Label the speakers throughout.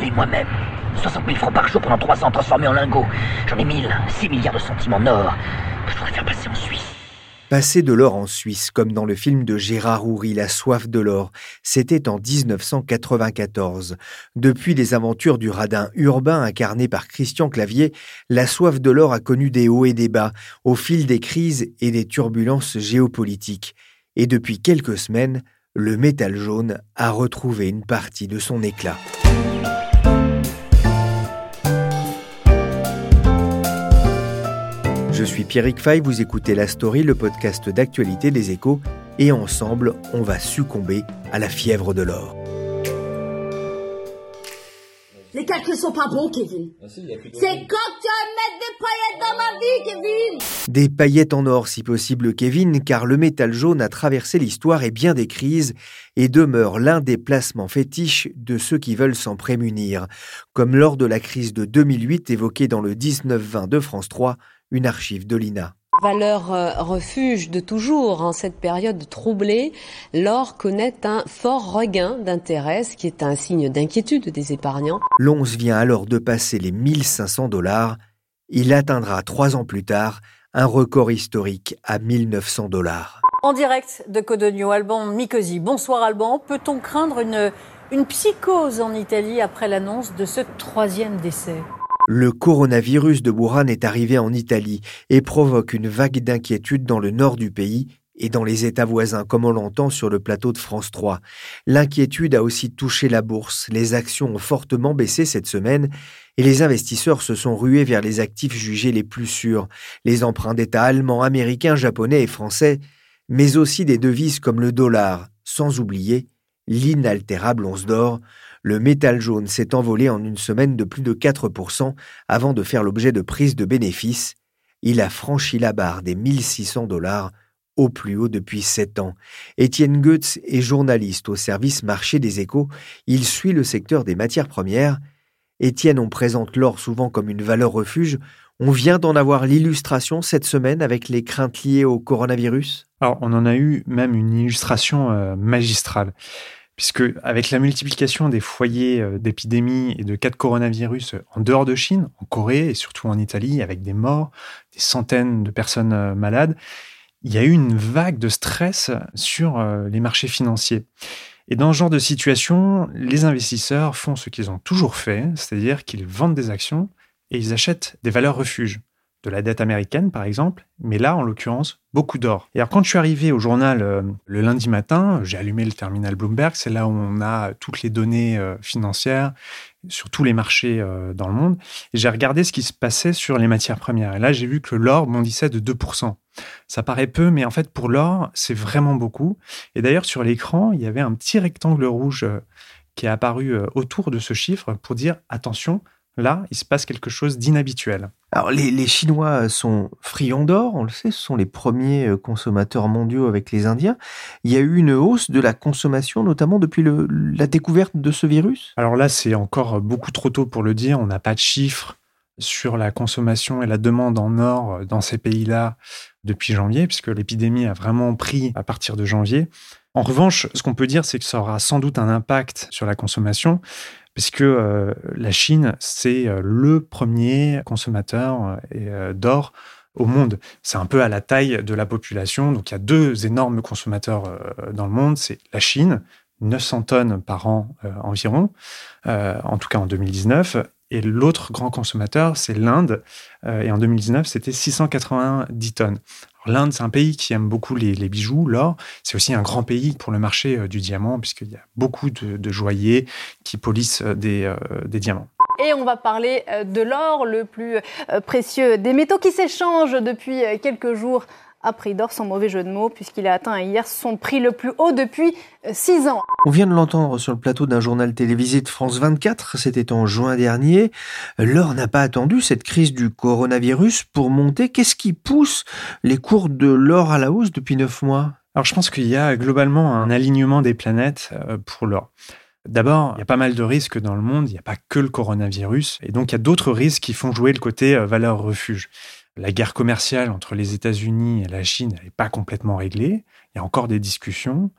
Speaker 1: Moi-même. 60 000 francs par jour pendant 3 ans transformés en lingots. J'en ai 1000, 6 milliards de centimes en or. Que je voudrais faire passer en Suisse.
Speaker 2: Passer de l'or en Suisse, comme dans le film de Gérard Houry, La soif de l'or, c'était en 1994. Depuis les aventures du radin urbain incarné par Christian Clavier, la soif de l'or a connu des hauts et des bas au fil des crises et des turbulences géopolitiques. Et depuis quelques semaines, le métal jaune a retrouvé une partie de son éclat. Je suis Pierrick Fay, vous écoutez La Story, le podcast d'actualité des échos, et ensemble, on va succomber à la fièvre de l'or.
Speaker 3: Les calculs sont pas bons, Kevin. C'est quand tu vas mettre des paillettes dans ma vie, Kevin
Speaker 2: Des paillettes en or si possible, Kevin, car le métal jaune a traversé l'histoire et bien des crises et demeure l'un des placements fétiches de ceux qui veulent s'en prémunir, comme lors de la crise de 2008 évoquée dans le 19-20 de France 3, une archive de l'INA.
Speaker 4: Valeur euh, refuge de toujours en cette période troublée, l'or connaît un fort regain d'intérêt, ce qui est un signe d'inquiétude des épargnants.
Speaker 2: L'once vient alors de passer les 1500 dollars. Il atteindra trois ans plus tard un record historique à 1900 dollars.
Speaker 5: En direct de Codogno, Alban Micosi. Bonsoir Alban. Peut-on craindre une, une psychose en Italie après l'annonce de ce troisième décès?
Speaker 2: Le coronavirus de Wuhan est arrivé en Italie et provoque une vague d'inquiétude dans le nord du pays et dans les États voisins, comme on l'entend sur le plateau de France 3. L'inquiétude a aussi touché la bourse. Les actions ont fortement baissé cette semaine et les investisseurs se sont rués vers les actifs jugés les plus sûrs, les emprunts d'État allemands, américains, japonais et français, mais aussi des devises comme le dollar, sans oublier l'inaltérable once d'or. Le métal jaune s'est envolé en une semaine de plus de 4% avant de faire l'objet de prises de bénéfices. Il a franchi la barre des 1600 dollars au plus haut depuis sept ans. Étienne Goetz est journaliste au service marché des échos. Il suit le secteur des matières premières. Étienne, on présente l'or souvent comme une valeur refuge. On vient d'en avoir l'illustration cette semaine avec les craintes liées au coronavirus.
Speaker 6: Alors, on en a eu même une illustration euh, magistrale, puisque avec la multiplication des foyers euh, d'épidémie et de cas de coronavirus en dehors de Chine, en Corée et surtout en Italie, avec des morts, des centaines de personnes euh, malades, il y a eu une vague de stress sur euh, les marchés financiers. Et dans ce genre de situation, les investisseurs font ce qu'ils ont toujours fait, c'est-à-dire qu'ils vendent des actions et ils achètent des valeurs refuges, de la dette américaine par exemple, mais là en l'occurrence beaucoup d'or. Et alors quand je suis arrivé au journal euh, le lundi matin, j'ai allumé le terminal Bloomberg, c'est là où on a toutes les données euh, financières sur tous les marchés euh, dans le monde, j'ai regardé ce qui se passait sur les matières premières. Et là j'ai vu que l'or bondissait de 2%. Ça paraît peu, mais en fait pour l'or c'est vraiment beaucoup. Et d'ailleurs sur l'écran il y avait un petit rectangle rouge euh, qui est apparu euh, autour de ce chiffre pour dire attention, là, il se passe quelque chose d'inhabituel.
Speaker 2: Alors les, les Chinois sont friands d'or, on le sait, ce sont les premiers euh, consommateurs mondiaux avec les Indiens. Il y a eu une hausse de la consommation, notamment depuis le- la découverte de ce virus?
Speaker 6: Alors là, c'est encore beaucoup trop tôt pour le dire, on n'a pas de chiffres sur la consommation et la demande en or euh, dans ces pays-là depuis janvier, puisque l'épidémie a vraiment pris à partir de janvier. En revanche, ce qu'on peut dire, c'est que ça aura sans doute un impact sur la consommation, puisque euh, la Chine, c'est euh, le premier consommateur euh, d'or au monde. C'est un peu à la taille de la population. Donc il y a deux énormes consommateurs dans le monde. C'est la Chine, 900 tonnes par an environ, en tout cas en 2019. Et l'autre grand consommateur, c'est l'Inde. et en 2019, c'était 690 tonnes. L'Inde, c'est un pays qui aime beaucoup les, bijoux, l'or. C'est aussi un grand pays pour le marché du diamant, puisqu'il y a beaucoup de, joailliers qui polissent des diamants.
Speaker 7: Et on va parler euh, de l'or, le plus euh, précieux des métaux qui s'échangent depuis euh, quelques jours à prix d'or, sans mauvais jeu de mots, puisqu'il a atteint hier son prix le plus haut depuis six ans.
Speaker 2: On vient de l'entendre sur le plateau d'un journal télévisé de France 24, c'était en juin dernier. L'or n'a pas attendu cette crise du coronavirus pour monter. Qu'est-ce qui pousse les cours de l'or à la hausse depuis neuf mois?
Speaker 6: Alors je pense qu'il y a globalement un alignement des planètes pour l'or. D'abord, il y a pas mal de risques dans le monde, il n'y a pas que le coronavirus, et donc il y a d'autres risques qui font jouer le côté euh, valeur refuge. La guerre commerciale entre les États-Unis et la Chine n'est pas complètement réglée, il y a encore des discussions.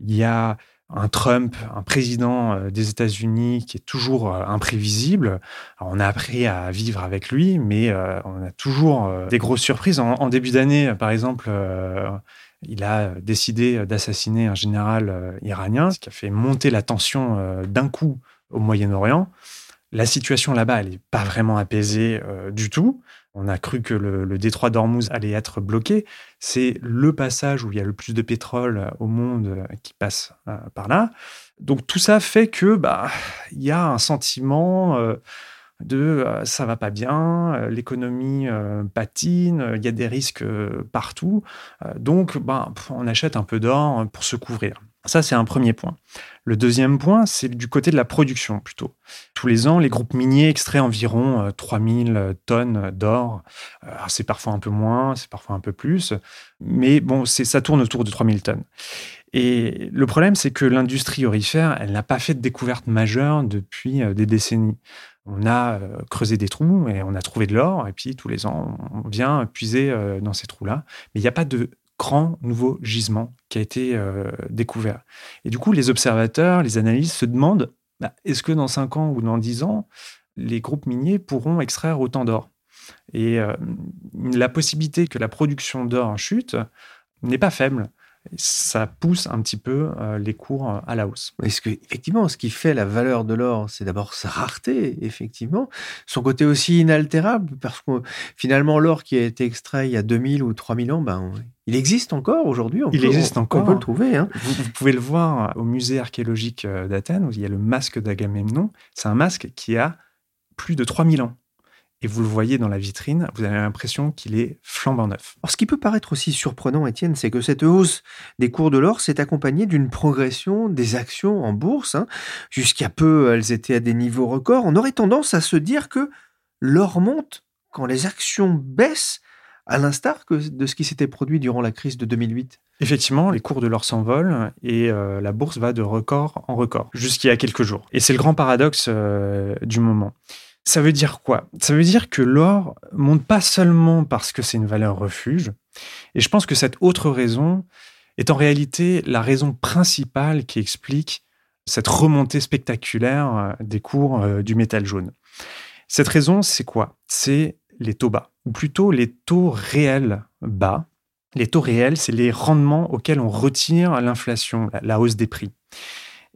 Speaker 6: Il y a un Trump, un président euh, des États-Unis qui est toujours euh, imprévisible. on a appris à vivre avec lui, mais on a toujours des grosses surprises. En, début d'année, par exemple, il a décidé d'assassiner un général euh, iranien, ce qui a fait monter la tension euh, d'un coup au Moyen-Orient. La situation là-bas, elle n'est pas vraiment apaisée euh, du tout. On a cru que le, détroit d'Ormuz allait être bloqué. C'est le passage où il y a le plus de pétrole au monde qui passe par là. Donc tout ça fait que bah il y a un sentiment de euh, ça va pas bien, euh, l'économie euh, patine, il y a des risques partout. donc, ben, on achète un peu d'or pour se couvrir. Ça, c'est un premier point. Le deuxième point, c'est du côté de la production plutôt. Tous les ans, les groupes miniers extraient environ 3000 tonnes d'or. C'est parfois un peu moins, c'est parfois un peu plus, mais bon, ça tourne autour de 3000 tonnes. Et le problème, c'est que l'industrie orifère, elle n'a pas fait de découverte majeure depuis des décennies on a euh, creusé des trous et on a trouvé de l'or. Et puis tous les ans, on vient puiser euh, dans ces trous-là. Mais il n'y a pas de grand nouveau gisement qui a été euh, découvert. Et du coup, les observateurs, les analystes se demandent bah, est-ce que dans 5 ans ou dans 10 ans, les groupes miniers pourront extraire autant d'or? Et la possibilité que la production d'or chute n'est pas faible ça pousse un petit peu euh, les cours euh, à la hausse.
Speaker 2: Est-ce que effectivement, ce qui fait la valeur de l'or, c'est d'abord sa rareté, effectivement, son côté aussi inaltérable, parce que finalement, l'or qui a été extrait il y a 2000 ou 3000 ans, ben, il existe encore aujourd'hui.
Speaker 6: Il existe encore.
Speaker 2: On peut le trouver. Hein.
Speaker 6: Vous, pouvez le voir au musée archéologique euh, d'Athènes, où il y a le masque d'Agamemnon. C'est un masque qui a plus de 3000 ans et vous le voyez dans la vitrine, vous avez l'impression qu'il est flambant neuf.
Speaker 2: Alors, ce qui peut paraître aussi surprenant, Étienne, c'est que cette hausse des cours de l'or s'est accompagnée d'une progression des actions en bourse. Hein. Jusqu'à peu, elles étaient à des niveaux records. On aurait tendance à se dire que l'or monte quand les actions baissent, à l'instar de ce qui s'était produit durant la crise de 2008.
Speaker 6: Effectivement, les cours de l'or s'envolent et euh, la bourse va de record en record jusqu'il y a quelques jours. Et c'est le grand paradoxe euh, du moment. Ça veut dire quoi? Ça veut dire que l'or monte pas seulement parce que c'est une valeur refuge, et je pense que cette autre raison est en réalité la raison principale qui explique cette remontée spectaculaire euh, des cours euh, du métal jaune. Cette raison, c'est quoi? C'est les taux bas, ou plutôt les taux réels bas. Les taux réels, c'est les rendements auxquels on retire l'inflation, la hausse des prix.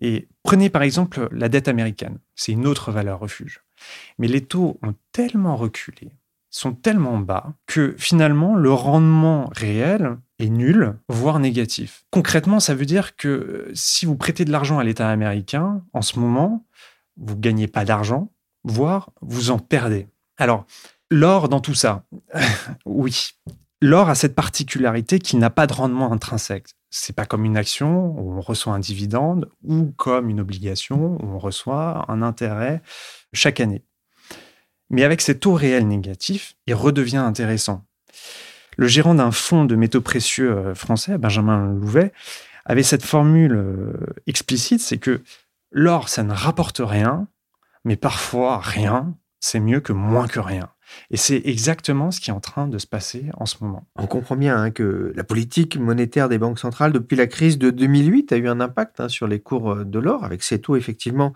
Speaker 6: Et prenez par exemple la dette américaine, c'est une autre valeur refuge. Mais les taux ont tellement reculé, sont tellement bas, que finalement le rendement réel est nul, voire négatif. Concrètement, ça veut dire que euh, si vous prêtez de l'argent à l'État américain, en ce moment, vous ne gagnez pas d'argent, voire vous en perdez. Alors, l'or dans tout ça, oui, L'or a cette particularité qu'il n'a pas de rendement intrinsèque. C'est pas comme une action où on reçoit un dividende ou comme une obligation où on reçoit un intérêt chaque année. Mais avec ces taux réels négatifs, il redevient intéressant. Le gérant d'un fonds de métaux précieux euh, français, Benjamin Louvet, avait cette formule euh, explicite, c'est que l'or, ça ne rapporte rien, mais parfois rien, c'est mieux que moins que rien. Et c'est exactement ce qui est en train de se passer en ce moment.
Speaker 2: On comprend bien hein, que la politique monétaire des banques centrales depuis la crise de 2008 a eu un impact hein, sur les cours euh, de l'or, avec ces taux effectivement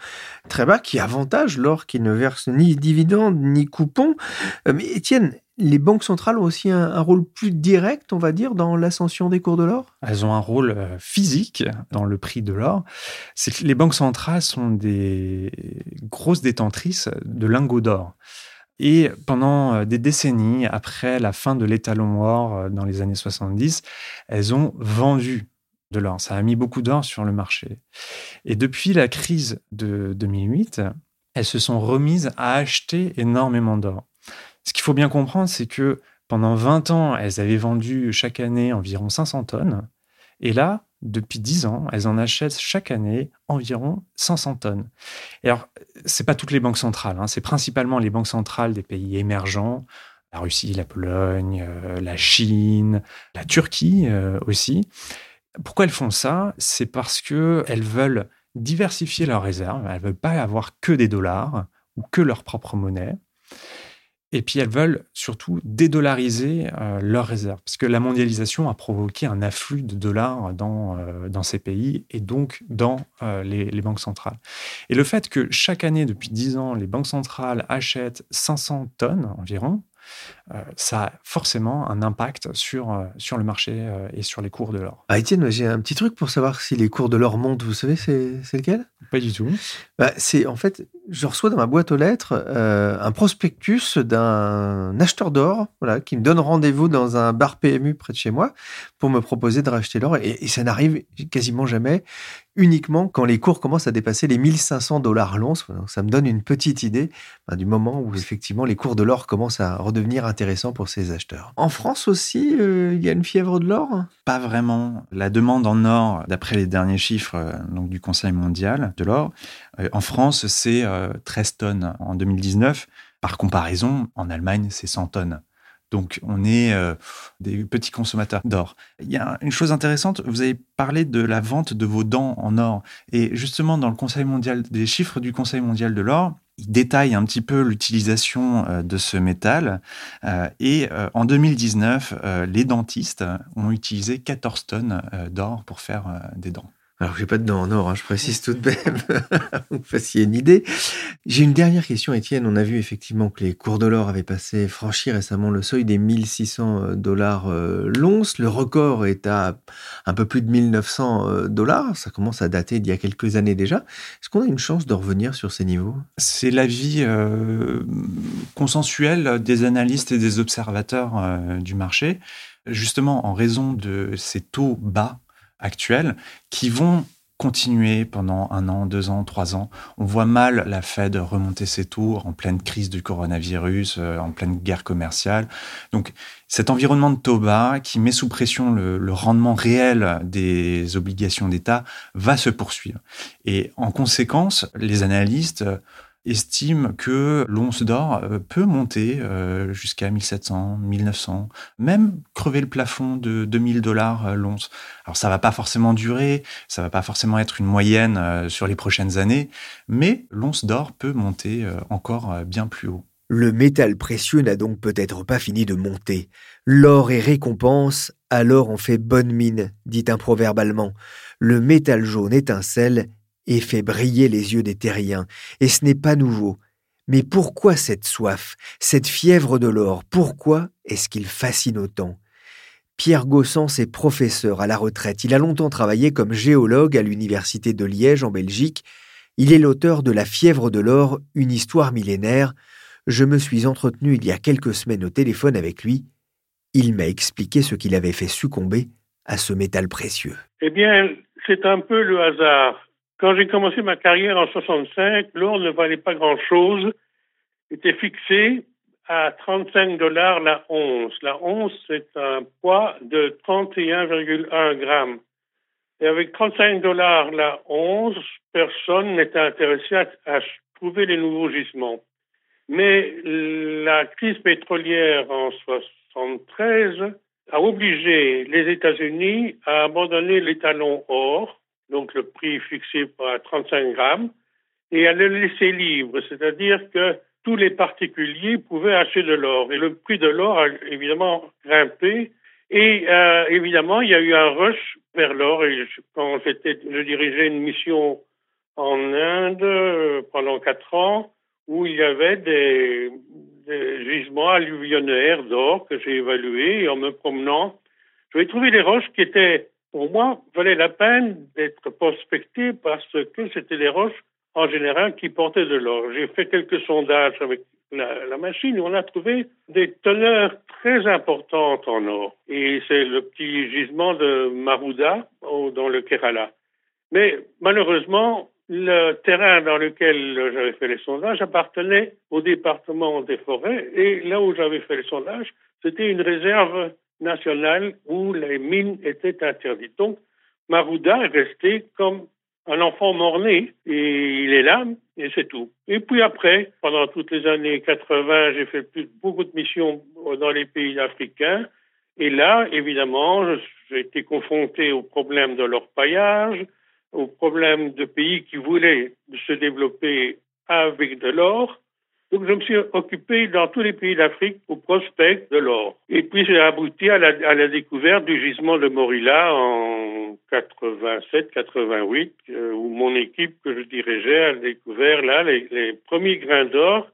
Speaker 2: très bas qui avantagent l'or qui ne verse ni dividendes ni coupons. Euh, mais Étienne, les banques centrales ont aussi un, rôle plus direct, on va dire, dans l'ascension des cours de l'or?
Speaker 6: Elles ont un rôle euh, physique dans le prix de l'or. C'est que les banques centrales sont des grosses détentrices de lingots d'or. Et pendant euh, des décennies, après la fin de l'étalon or euh, dans les années 70, elles ont vendu de l'or. Ça a mis beaucoup d'or sur le marché. Et depuis la crise de 2008, elles se sont remises à acheter énormément d'or. Ce qu'il faut bien comprendre, c'est que pendant 20 ans, elles avaient vendu chaque année environ 500 tonnes. Et là, depuis 10 ans, elles en achètent chaque année environ 500 tonnes. Et alors, c'est pas toutes les banques centrales, hein. c'est principalement les banques centrales des pays émergents, la Russie, la Pologne, euh, la Chine, la Turquie euh, aussi. Pourquoi elles font ça? C'est parce qu'elles veulent diversifier leurs réserves, elles veulent pas avoir que des dollars ou que leur propre monnaie. Et puis elles veulent surtout dédollariser euh, leurs réserves, parce que la mondialisation a provoqué un afflux de dollars dans, euh, dans ces pays et donc dans euh, les, les, banques centrales. Et le fait que chaque année, depuis 10 ans, les banques centrales achètent 500 tonnes environ, ça a forcément un impact sur, euh, sur le marché euh, et sur les cours de l'or.
Speaker 2: Ah, Étienne, j'ai un petit truc pour savoir si les cours de l'or montent. Vous savez, c'est lequel?
Speaker 6: Pas du tout.
Speaker 2: Bah, c'est en fait, je reçois dans ma boîte aux lettres un prospectus d'un acheteur d'or voilà, qui me donne rendez-vous dans un bar PMU près de chez moi pour me proposer de racheter l'or. et ça n'arrive quasiment jamais uniquement quand les cours commencent à dépasser les 1500 dollars l'once. Ça me donne une petite idée ben, du moment où effectivement les cours de l'or commencent à redevenir intéressants pour ces acheteurs. En France aussi, euh, il y a une fièvre de l'or?
Speaker 6: Pas vraiment. La demande en or, d'après les derniers chiffres euh, donc, du Conseil mondial de l'or, euh, en France, c'est 13 tonnes en 2019. Par comparaison, en Allemagne, c'est 100 tonnes. Donc, on est euh, des petits consommateurs d'or. Il y a une chose intéressante, vous avez parlé de la vente de vos dents en or. Et justement, dans le Conseil mondial, des chiffres du Conseil mondial de l'or, il détaille un petit peu l'utilisation euh, de ce métal. Euh, et en 2019, les dentistes ont utilisé 14 tonnes d'or pour faire des dents.
Speaker 2: Alors, j'ai pas de dents en or, hein, je précise tout de même, vous fassiez une idée. J'ai une dernière question, Étienne. On a vu effectivement que les cours de l'or avaient passé, franchi récemment le seuil des 1600 euh, dollars euh, l'once. Le record est à un peu plus de 1900 euh, dollars. Ça commence à dater d'il y a quelques années déjà. Est-ce qu'on a une chance de revenir sur ces niveaux?
Speaker 6: C'est l'avis consensuel des analystes et des observateurs du marché. Justement, en raison de ces taux bas actuels qui vont continuer pendant un an, deux ans, trois ans. On voit mal la Fed remonter ses taux en pleine crise du coronavirus, euh, en pleine guerre commerciale. Donc cet environnement de taux bas qui met sous pression le rendement réel des obligations d'État va se poursuivre. Et en conséquence, les analystes estime que l'once d'or euh, peut monter euh, jusqu'à 1700, 1900, même crever le plafond de 2000 dollars euh, l'once. Alors ça va pas forcément durer, ça va pas forcément être une moyenne sur les prochaines années, mais l'once d'or peut monter encore bien plus haut.
Speaker 2: Le métal précieux n'a donc peut-être pas fini de monter. L'or est récompense, alors on fait bonne mine, dit un proverbe allemand. Le métal jaune étincelle et fait briller les yeux des terriens, et ce n'est pas nouveau. Mais pourquoi cette soif, cette fièvre de l'or? Pourquoi est-ce qu'il fascine autant? Pierre Gossens est professeur à la retraite. Il a longtemps travaillé comme géologue à l'université de Liège en Belgique. Il est l'auteur de La fièvre de l'or, une histoire millénaire. Je me suis entretenu il y a quelques semaines au téléphone avec lui. Il m'a expliqué ce qu'il avait fait succomber à ce métal précieux.
Speaker 8: Eh bien, c'est un peu le hasard. Quand j'ai commencé ma carrière en 65, l'or ne valait pas grand-chose, était fixé à 35 dollars la once. La once, c'est un poids de 31,1 grammes. Et avec 35 dollars la once, personne n'était intéressé à, trouver les nouveaux gisements. Mais la crise pétrolière en 73 a obligé les États-Unis à abandonner l'étalon or donc le prix fixé à 35 grammes, et à le laisser libre, c'est-à-dire que tous les particuliers pouvaient acheter de l'or. Et le prix de l'or a évidemment grimpé. Et euh, évidemment, il y a eu un rush vers l'or. Et quand j'étais, je dirigeais une mission en Inde euh, pendant quatre ans, où il y avait des, gisements alluvionnaires d'or que j'ai évalués et en me promenant, j'ai trouvé des roches qui étaient, pour moi, valaient la peine d'être prospectées parce que c'était des roches en général qui portaient de l'or. J'ai fait quelques sondages avec la, la, machine on a trouvé des teneurs très importantes en or. Et c'est le petit gisement de Marouda dans le Kerala. Mais malheureusement, le terrain dans lequel j'avais fait les sondages appartenait au département des forêts et là où j'avais fait les sondages, c'était une réserve nationale où les mines étaient interdites. Donc, Marouda est resté comme un enfant mort-né et il est là et c'est tout. Et puis après, pendant toutes les années 80, j'ai fait beaucoup de missions dans les pays africains et là, évidemment, j'ai été confronté au problème de leur paillage, au problème de pays qui voulaient se développer avec de l'or. Donc je me suis occupé dans tous les pays d'Afrique au prospect de l'or. Et puis j'ai abouti à la, à la, découverte du gisement de Morilla en 87-88, euh, où mon équipe que je dirigeais a découvert là les, les premiers grains d'or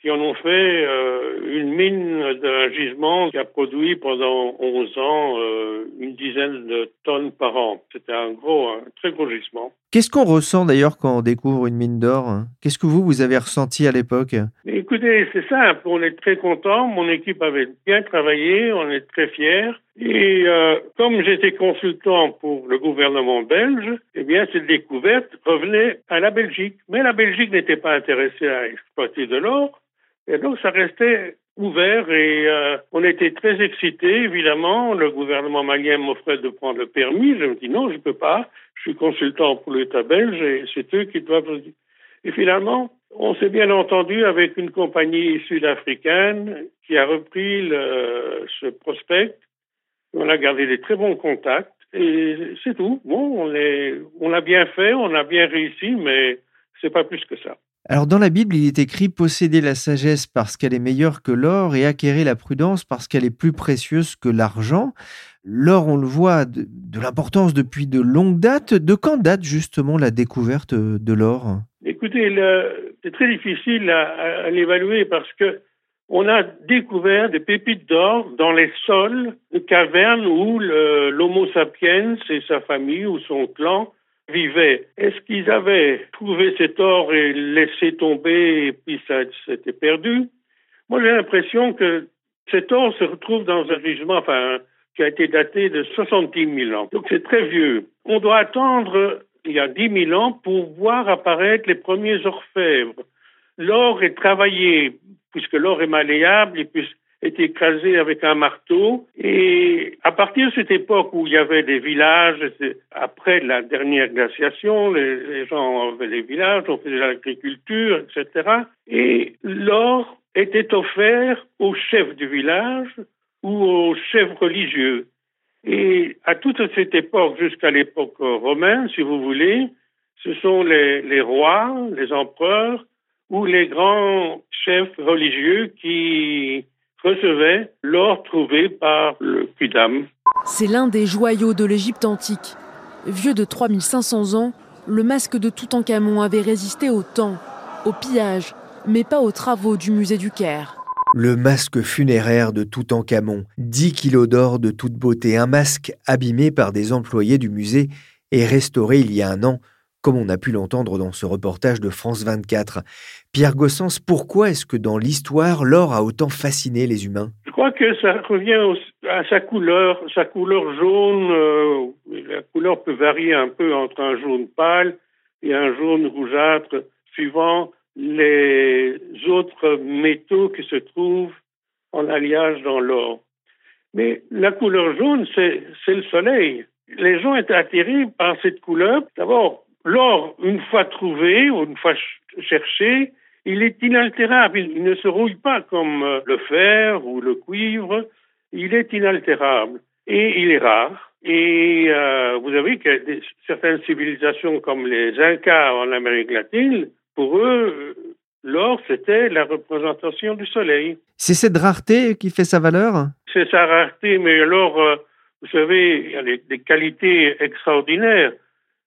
Speaker 8: qui en ont fait euh, une mine d'un gisement qui a produit pendant 11 ans euh, une dizaine de tonnes par an. C'était un gros, un très gros gisement.
Speaker 2: Qu'est-ce qu'on ressent d'ailleurs quand on découvre une mine d'or Qu'est-ce que vous, vous avez ressenti à l'époque?
Speaker 8: Écoutez, c'est simple, on est très content, mon équipe avait bien travaillé, on est très fiers. Et euh, comme j'étais consultant pour le gouvernement belge, eh bien cette découverte revenait à la Belgique. Mais la Belgique n'était pas intéressée à exploiter de l'or, et donc ça restait ouvert et euh, on était très excités, évidemment. Le gouvernement malien m'offrait de prendre le permis. Je me dis non, je ne peux pas. Je suis consultant pour l'État belge et c'est eux qui doivent. Et finalement, on s'est bien entendu avec une compagnie sud-africaine qui a repris ce prospect. On a gardé des très bons contacts et c'est tout. Bon, on l'a bien fait, on a bien réussi, mais c'est pas plus que ça.
Speaker 2: Alors dans la Bible, il est écrit posséder la sagesse parce qu'elle est meilleure que l'or et acquérir la prudence parce qu'elle est plus précieuse que l'argent. L'or, on le voit, de, l'importance depuis de longues dates. De quand date justement la découverte de l'or?
Speaker 8: Écoutez, c'est très difficile à, l'évaluer parce que on a découvert des pépites d'or dans les sols de cavernes où l'Homo sapiens et sa famille ou son clan vivaient. Est-ce qu'ils avaient trouvé cet or et laissé tomber et puis ça s'était perdu? Moi, j'ai l'impression que cet or se retrouve dans un gisement, enfin, qui a été daté de 70 000 ans. Donc c'est très vieux. On doit attendre il y a 10 000 ans pour voir apparaître les premiers orfèvres. L'or est travaillé, puisque l'or est malléable, et puis est écrasé avec un marteau. Et à partir de cette époque où il y avait des villages, après la dernière glaciation, les, gens avaient des villages, on faisait l'agriculture, etc. Et l'or était offert aux chefs du village ou aux chefs religieux. Et à toute cette époque, jusqu'à l'époque romaine, si vous voulez, ce sont les rois, les empereurs ou les grands chefs religieux qui recevait l'or trouvé par le Quidam.
Speaker 9: C'est l'un des joyaux de l'Égypte antique. Vieux de 3500 ans, le masque de Toutankhamon avait résisté au temps, au pillage, mais pas aux travaux du musée du Caire.
Speaker 2: Le masque funéraire de Toutankhamon, 10 kilos d'or de toute beauté, un masque abîmé par des employés du musée et restauré il y a un an comme on a pu l'entendre dans ce reportage de France 24. Pierre Gossens, pourquoi est-ce que dans l'histoire, l'or a autant fasciné les humains?
Speaker 8: Je crois que ça revient à sa couleur, sa couleur jaune. Euh, la couleur peut varier un peu entre un jaune pâle et un jaune rougeâtre, suivant les autres métaux qui se trouvent en alliage dans l'or. Mais la couleur jaune, c'est le soleil. Les gens étaient attirés par cette couleur. D'abord, L'or, une fois trouvé ou une fois cherché, il est inaltérable. Il ne se rouille pas comme euh, le fer ou le cuivre. Il est inaltérable et il est rare. Et euh, vous savez que certaines civilisations comme les Incas en Amérique latine, pour eux, l'or, c'était la représentation du soleil.
Speaker 2: C'est cette rareté qui fait sa valeur?
Speaker 8: C'est sa rareté, mais l'or, euh, vous savez, il y a des qualités extraordinaires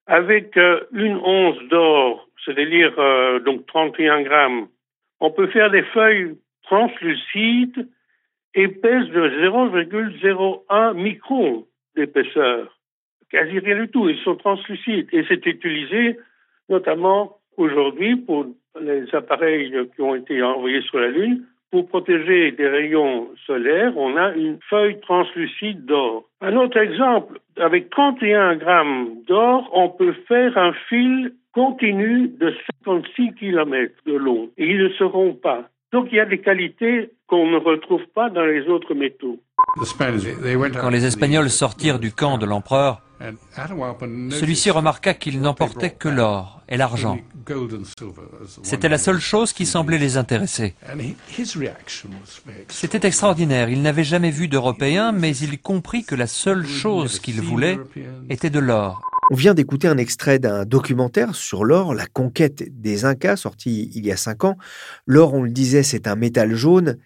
Speaker 8: avec euh, une once d'or, c'est-à-dire euh, donc 31 grammes, on peut faire des feuilles translucides pèsent de 0,01 micron d'épaisseur. Quasi rien du tout, ils sont translucides. Et c'est utilisé notamment aujourd'hui pour les appareils qui ont été envoyés sur la Lune pour protéger des rayons solaires, on a une feuille translucide d'or. Un autre exemple, avec 31 grammes d'or, on peut faire un fil continu de 56 km de long. Et ils ne seront pas. Donc il y a des qualités qu'on ne retrouve pas dans les autres métaux.
Speaker 10: Quand les Espagnols sortirent du camp de l'empereur, celui-ci remarqua qu'ils n'emportaient que l'or et l'argent. C'était la seule chose qui semblait les intéresser. C'était extraordinaire. Il n'avait jamais vu d'Européens, mais il comprit que la seule chose qu'il voulait était de l'or.
Speaker 2: On vient d'écouter un extrait d'un documentaire sur l'or, la conquête des Incas, sorti il y a cinq ans. L'or, on le disait, c'est un métal jaune,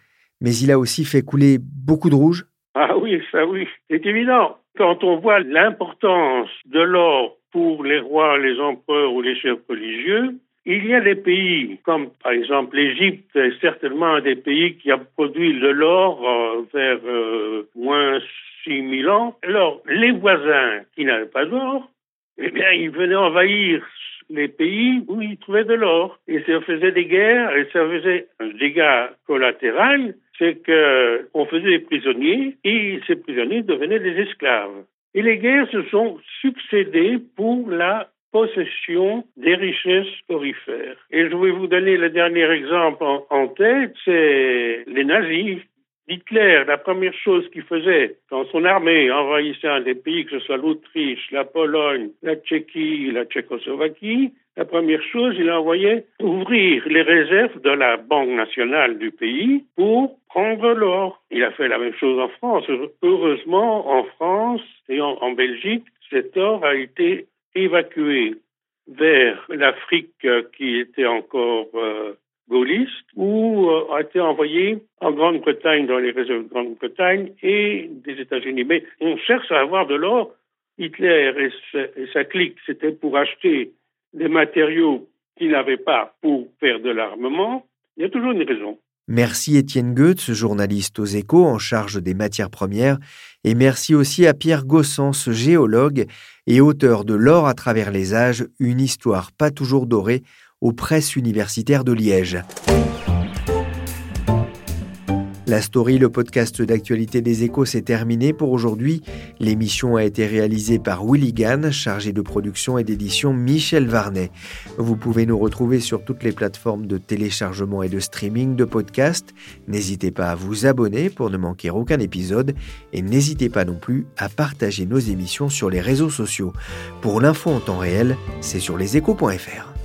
Speaker 2: mais il a aussi fait couler beaucoup de rouge.
Speaker 8: Ah oui, ça oui, c'est évident. Quand on voit l'importance de l'or pour les rois, les empereurs ou les chefs religieux, il y a des pays, comme par exemple l'Égypte, certainement un des pays qui a produit de l'or euh, vers euh, moins 6000 ans. Alors, les voisins qui n'avaient pas d'or, eh bien, ils venaient envahir les pays où ils trouvaient de l'or. Et ça faisait des guerres et ça faisait un dégât collatéral c'est qu'on faisait des prisonniers et ces prisonniers devenaient des esclaves. Et les guerres se sont succédées pour la possession des richesses orifères. Et je vais vous donner le dernier exemple en, tête, c'est les nazis. Hitler, la première chose qu'il faisait quand son armée envahissait un des pays, que ce soit l'Autriche, la Pologne, la Tchéquie, la Tchécoslovaquie, la première chose, il envoyait ouvrir les réserves de la Banque nationale du pays pour prendre l'or. Il a fait la même chose en France. Heureusement, en France et en, Belgique, cet or a été évacué vers l'Afrique qui était encore euh, gaulliste ou euh, a été envoyé en Grande-Bretagne, dans les réserves de Grande-Bretagne et des États-Unis. Mais on cherche à avoir de l'or. Hitler et sa clique, c'était pour acheter des matériaux qu'il n'avait pas pour faire de l'armement, il y a toujours une raison.
Speaker 2: Merci Étienne Goetz, journaliste aux échos en charge des matières premières, et merci aussi à Pierre Gossens, géologue et auteur de L'or à travers les âges, une histoire pas toujours dorée aux presses universitaires de Liège. La story, le podcast d'actualité des échos, s'est terminé pour aujourd'hui. L'émission a été réalisée par Willy Gann, chargé de production et d'édition Michel Varnet. Vous pouvez nous retrouver sur toutes les plateformes de téléchargement et de streaming de podcasts. N'hésitez pas à vous abonner pour ne manquer aucun épisode et n'hésitez pas non plus à partager nos émissions sur les réseaux sociaux. Pour l'info en temps réel, c'est sur leséchos.fr.